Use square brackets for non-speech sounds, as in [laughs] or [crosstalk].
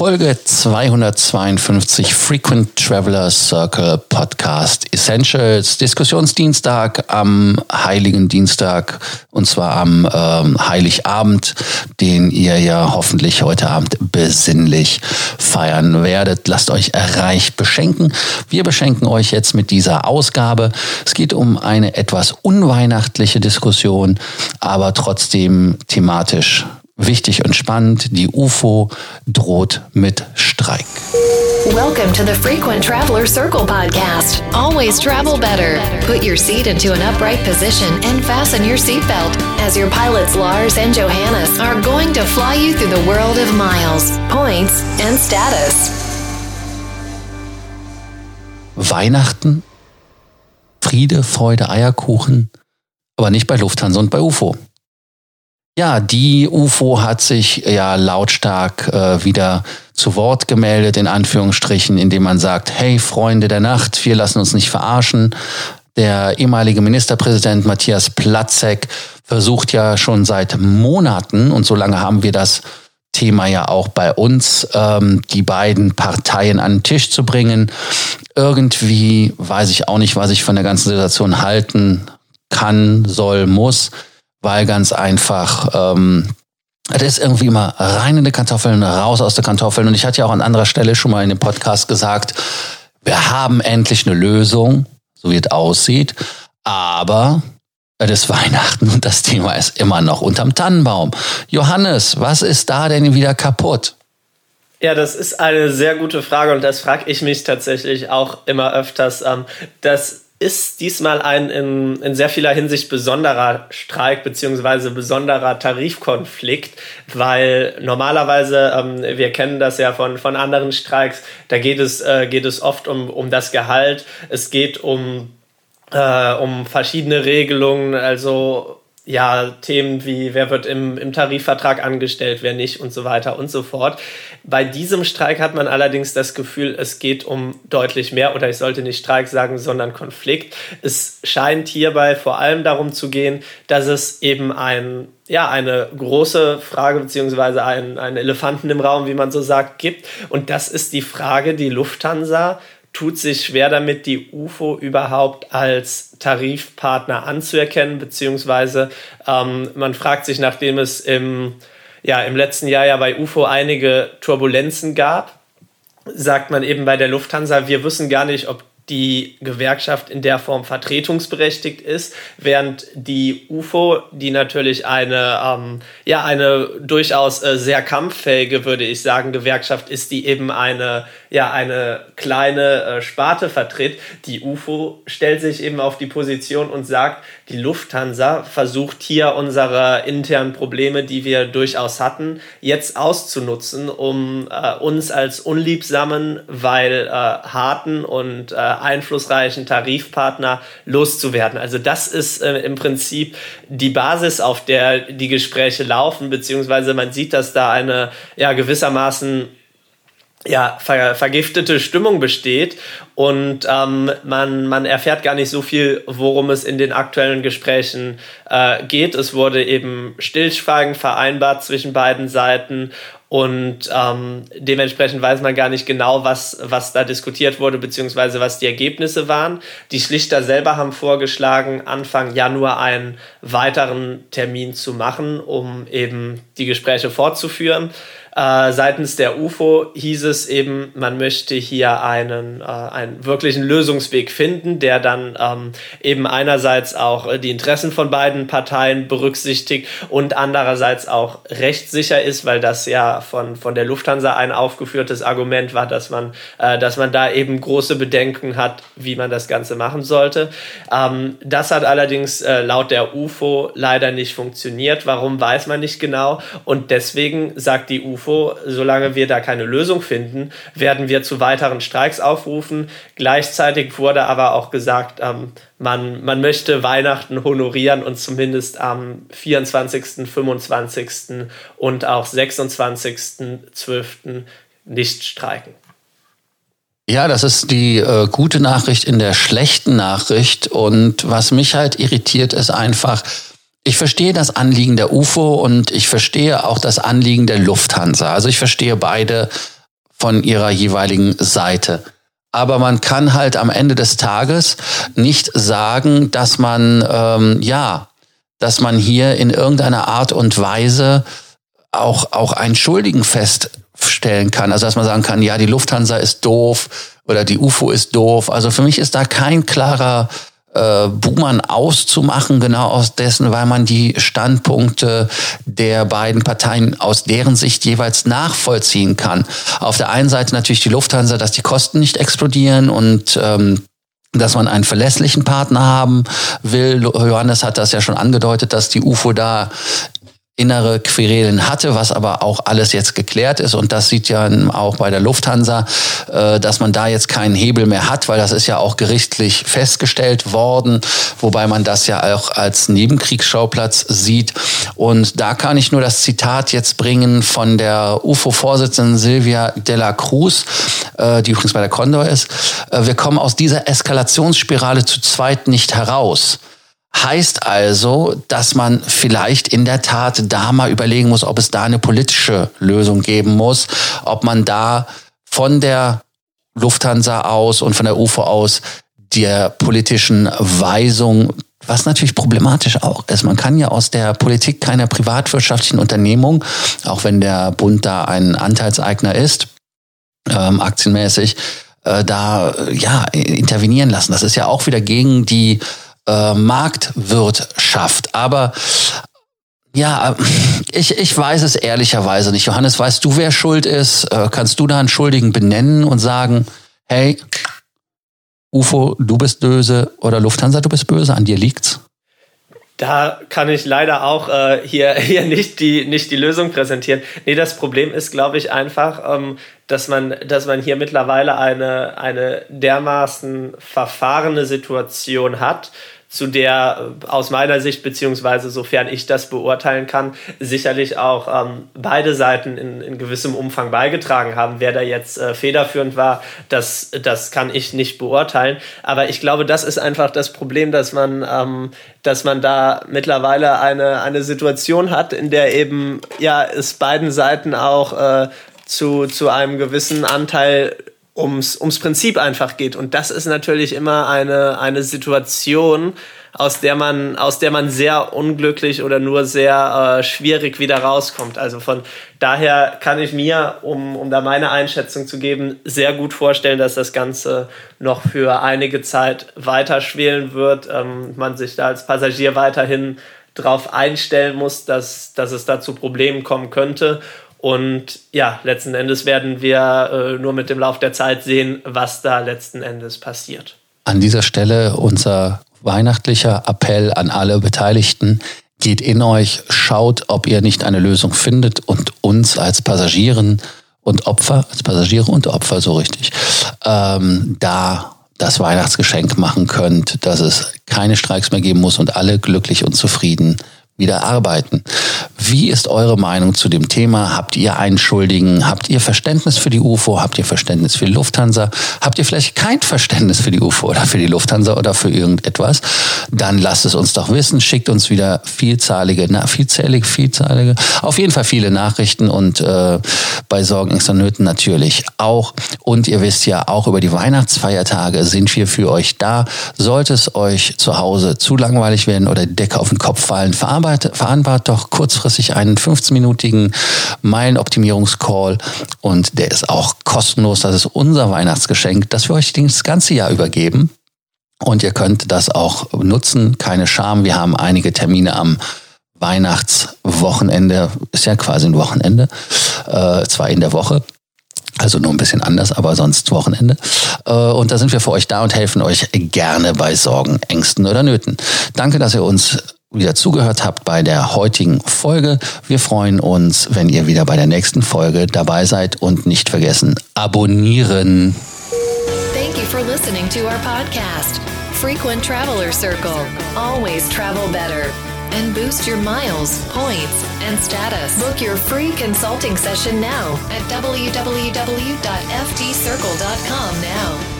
Folge 252 Frequent Traveler Circle Podcast Essentials. Diskussionsdienstag am Heiligen Dienstag und zwar am ähm, Heiligabend, den ihr ja hoffentlich heute Abend besinnlich feiern werdet. Lasst euch reich beschenken. Wir beschenken euch jetzt mit dieser Ausgabe. Es geht um eine etwas unweihnachtliche Diskussion, aber trotzdem thematisch Wichtig und spannend, die UFO droht mit Streik. Welcome to the Frequent Traveler Circle podcast. Always travel better. Put your seat into an upright position and fasten your seatbelt as your pilots Lars and Johannes are going to fly you through the world of miles, points and status. Weihnachten, Friede, Freude, Eierkuchen, aber nicht bei Lufthansa und bei UFO. Ja, die UFO hat sich ja lautstark äh, wieder zu Wort gemeldet, in Anführungsstrichen, indem man sagt, hey Freunde der Nacht, wir lassen uns nicht verarschen. Der ehemalige Ministerpräsident Matthias Platzek versucht ja schon seit Monaten, und so lange haben wir das Thema ja auch bei uns, ähm, die beiden Parteien an den Tisch zu bringen. Irgendwie weiß ich auch nicht, was ich von der ganzen Situation halten kann, soll, muss weil ganz einfach ähm, das ist irgendwie immer rein in die Kartoffeln, raus aus der Kartoffeln. Und ich hatte ja auch an anderer Stelle schon mal in dem Podcast gesagt, wir haben endlich eine Lösung, so wie es aussieht. Aber es ist Weihnachten und das Thema ist immer noch unterm Tannenbaum. Johannes, was ist da denn wieder kaputt? Ja, das ist eine sehr gute Frage und das frage ich mich tatsächlich auch immer öfters. Ähm, das ist diesmal ein in, in sehr vieler Hinsicht besonderer Streik beziehungsweise besonderer Tarifkonflikt, weil normalerweise, ähm, wir kennen das ja von, von anderen Streiks, da geht es, äh, geht es oft um, um das Gehalt, es geht um, äh, um verschiedene Regelungen, also ja, Themen wie, wer wird im, im Tarifvertrag angestellt, wer nicht und so weiter und so fort. Bei diesem Streik hat man allerdings das Gefühl, es geht um deutlich mehr, oder ich sollte nicht Streik sagen, sondern Konflikt. Es scheint hierbei vor allem darum zu gehen, dass es eben ein, ja, eine große Frage beziehungsweise einen, Elefanten im Raum, wie man so sagt, gibt. Und das ist die Frage, die Lufthansa tut sich schwer damit, die UFO überhaupt als Tarifpartner anzuerkennen, beziehungsweise ähm, man fragt sich, nachdem es im, ja, im letzten Jahr ja bei UFO einige Turbulenzen gab, sagt man eben bei der Lufthansa, wir wissen gar nicht, ob die Gewerkschaft in der Form vertretungsberechtigt ist, während die UFO, die natürlich eine, ähm, ja, eine durchaus äh, sehr kampffähige, würde ich sagen, Gewerkschaft ist, die eben eine, ja, eine kleine äh, Sparte vertritt. Die UFO stellt sich eben auf die Position und sagt, die Lufthansa versucht hier unsere internen Probleme, die wir durchaus hatten, jetzt auszunutzen, um äh, uns als unliebsamen, weil äh, harten und äh, einflussreichen Tarifpartner loszuwerden. Also das ist äh, im Prinzip die Basis, auf der die Gespräche laufen, beziehungsweise man sieht, dass da eine ja gewissermaßen ja, ver vergiftete Stimmung besteht und ähm, man, man erfährt gar nicht so viel, worum es in den aktuellen Gesprächen äh, geht. Es wurde eben Stillschweigen vereinbart zwischen beiden Seiten und ähm, dementsprechend weiß man gar nicht genau, was, was da diskutiert wurde, beziehungsweise was die Ergebnisse waren. Die Schlichter selber haben vorgeschlagen, Anfang Januar einen weiteren Termin zu machen, um eben die Gespräche fortzuführen. Äh, seitens der UFO hieß es eben, man möchte hier einen, äh, einen wirklichen Lösungsweg finden, der dann ähm, eben einerseits auch äh, die Interessen von beiden Parteien berücksichtigt und andererseits auch rechtssicher ist, weil das ja von, von der Lufthansa ein aufgeführtes Argument war, dass man, äh, dass man da eben große Bedenken hat, wie man das Ganze machen sollte. Ähm, das hat allerdings äh, laut der UFO leider nicht funktioniert. Warum weiß man nicht genau. Und deswegen sagt die UFO, UFO, solange wir da keine Lösung finden, werden wir zu weiteren Streiks aufrufen. Gleichzeitig wurde aber auch gesagt, ähm, man, man möchte Weihnachten honorieren und zumindest am 24., 25. und auch 26.12. nicht streiken. Ja, das ist die äh, gute Nachricht in der schlechten Nachricht. Und was mich halt irritiert, ist einfach, ich verstehe das Anliegen der UFO und ich verstehe auch das Anliegen der Lufthansa. Also ich verstehe beide von ihrer jeweiligen Seite. Aber man kann halt am Ende des Tages nicht sagen, dass man, ähm, ja, dass man hier in irgendeiner Art und Weise auch, auch einen Schuldigen feststellen kann. Also dass man sagen kann, ja, die Lufthansa ist doof oder die UFO ist doof. Also für mich ist da kein klarer äh, Buhmann auszumachen, genau aus dessen, weil man die Standpunkte der beiden Parteien aus deren Sicht jeweils nachvollziehen kann. Auf der einen Seite natürlich die Lufthansa, dass die Kosten nicht explodieren und ähm, dass man einen verlässlichen Partner haben will. Johannes hat das ja schon angedeutet, dass die UFO da innere Querelen hatte, was aber auch alles jetzt geklärt ist. Und das sieht ja auch bei der Lufthansa, äh, dass man da jetzt keinen Hebel mehr hat, weil das ist ja auch gerichtlich festgestellt worden, wobei man das ja auch als Nebenkriegsschauplatz sieht. Und da kann ich nur das Zitat jetzt bringen von der UFO-Vorsitzenden Silvia Della Cruz, äh, die übrigens bei der Condor ist. Äh, wir kommen aus dieser Eskalationsspirale zu zweit nicht heraus. Heißt also, dass man vielleicht in der Tat da mal überlegen muss, ob es da eine politische Lösung geben muss, ob man da von der Lufthansa aus und von der UFO aus der politischen Weisung, was natürlich problematisch auch ist. Man kann ja aus der Politik keiner privatwirtschaftlichen Unternehmung, auch wenn der Bund da ein Anteilseigner ist, ähm, aktienmäßig, äh, da ja intervenieren lassen. Das ist ja auch wieder gegen die äh, Marktwirtschaft. Aber ja, ich, ich weiß es ehrlicherweise nicht. Johannes, weißt du, wer schuld ist? Äh, kannst du da einen Schuldigen benennen und sagen, hey, UFO, du bist böse oder Lufthansa, du bist böse, an dir liegt's? Da kann ich leider auch äh, hier, [laughs] hier nicht, die, nicht die Lösung präsentieren. Nee, das Problem ist, glaube ich, einfach, ähm, dass, man, dass man hier mittlerweile eine, eine dermaßen verfahrene Situation hat, zu der äh, aus meiner Sicht, beziehungsweise sofern ich das beurteilen kann, sicherlich auch ähm, beide Seiten in, in gewissem Umfang beigetragen haben. Wer da jetzt äh, federführend war, das, das kann ich nicht beurteilen. Aber ich glaube, das ist einfach das Problem, dass man, ähm, dass man da mittlerweile eine, eine Situation hat, in der eben ja es beiden Seiten auch äh, zu, zu einem gewissen Anteil ums, ums Prinzip einfach geht. Und das ist natürlich immer eine, eine Situation, aus der man, aus der man sehr unglücklich oder nur sehr äh, schwierig wieder rauskommt. Also von daher kann ich mir, um, um da meine Einschätzung zu geben, sehr gut vorstellen, dass das Ganze noch für einige Zeit weiter schwelen wird. Ähm, man sich da als Passagier weiterhin darauf einstellen muss, dass, dass es da zu Problemen kommen könnte. Und ja, letzten Endes werden wir äh, nur mit dem Lauf der Zeit sehen, was da letzten Endes passiert. An dieser Stelle unser weihnachtlicher Appell an alle Beteiligten. Geht in euch, schaut, ob ihr nicht eine Lösung findet und uns als Passagieren und Opfer, als Passagiere und Opfer so richtig, ähm, da das Weihnachtsgeschenk machen könnt, dass es keine Streiks mehr geben muss und alle glücklich und zufrieden wieder arbeiten. Wie ist eure Meinung zu dem Thema? Habt ihr einen Schuldigen? Habt ihr Verständnis für die UFO? Habt ihr Verständnis für die Lufthansa? Habt ihr vielleicht kein Verständnis für die UFO oder für die Lufthansa oder für irgendetwas? Dann lasst es uns doch wissen. Schickt uns wieder vielzahlige, na, vielzählige, vielzahlige, auf jeden Fall viele Nachrichten und äh, bei Sorgen, Ängsten und Nöten natürlich auch. Und ihr wisst ja, auch über die Weihnachtsfeiertage sind wir für euch da. Sollte es euch zu Hause zu langweilig werden oder die Decke auf den Kopf fallen, verarbeitet vereinbart, vereinbart doch kurzfristig einen 15-minütigen Meilenoptimierungscall und der ist auch kostenlos. Das ist unser Weihnachtsgeschenk, das wir euch das ganze Jahr übergeben. Und ihr könnt das auch nutzen, keine Scham. Wir haben einige Termine am Weihnachtswochenende, ist ja quasi ein Wochenende, äh, zwar in der Woche, also nur ein bisschen anders, aber sonst Wochenende. Äh, und da sind wir für euch da und helfen euch gerne bei Sorgen, Ängsten oder Nöten. Danke, dass ihr uns wieder zugehört habt bei der heutigen Folge. Wir freuen uns, wenn ihr wieder bei der nächsten Folge dabei seid und nicht vergessen, abonnieren. Thank you for listening to our podcast. Frequent Traveler Circle. Always travel better. And boost your miles, points, and status. Book your free consulting session now at www.ftcircle.com now.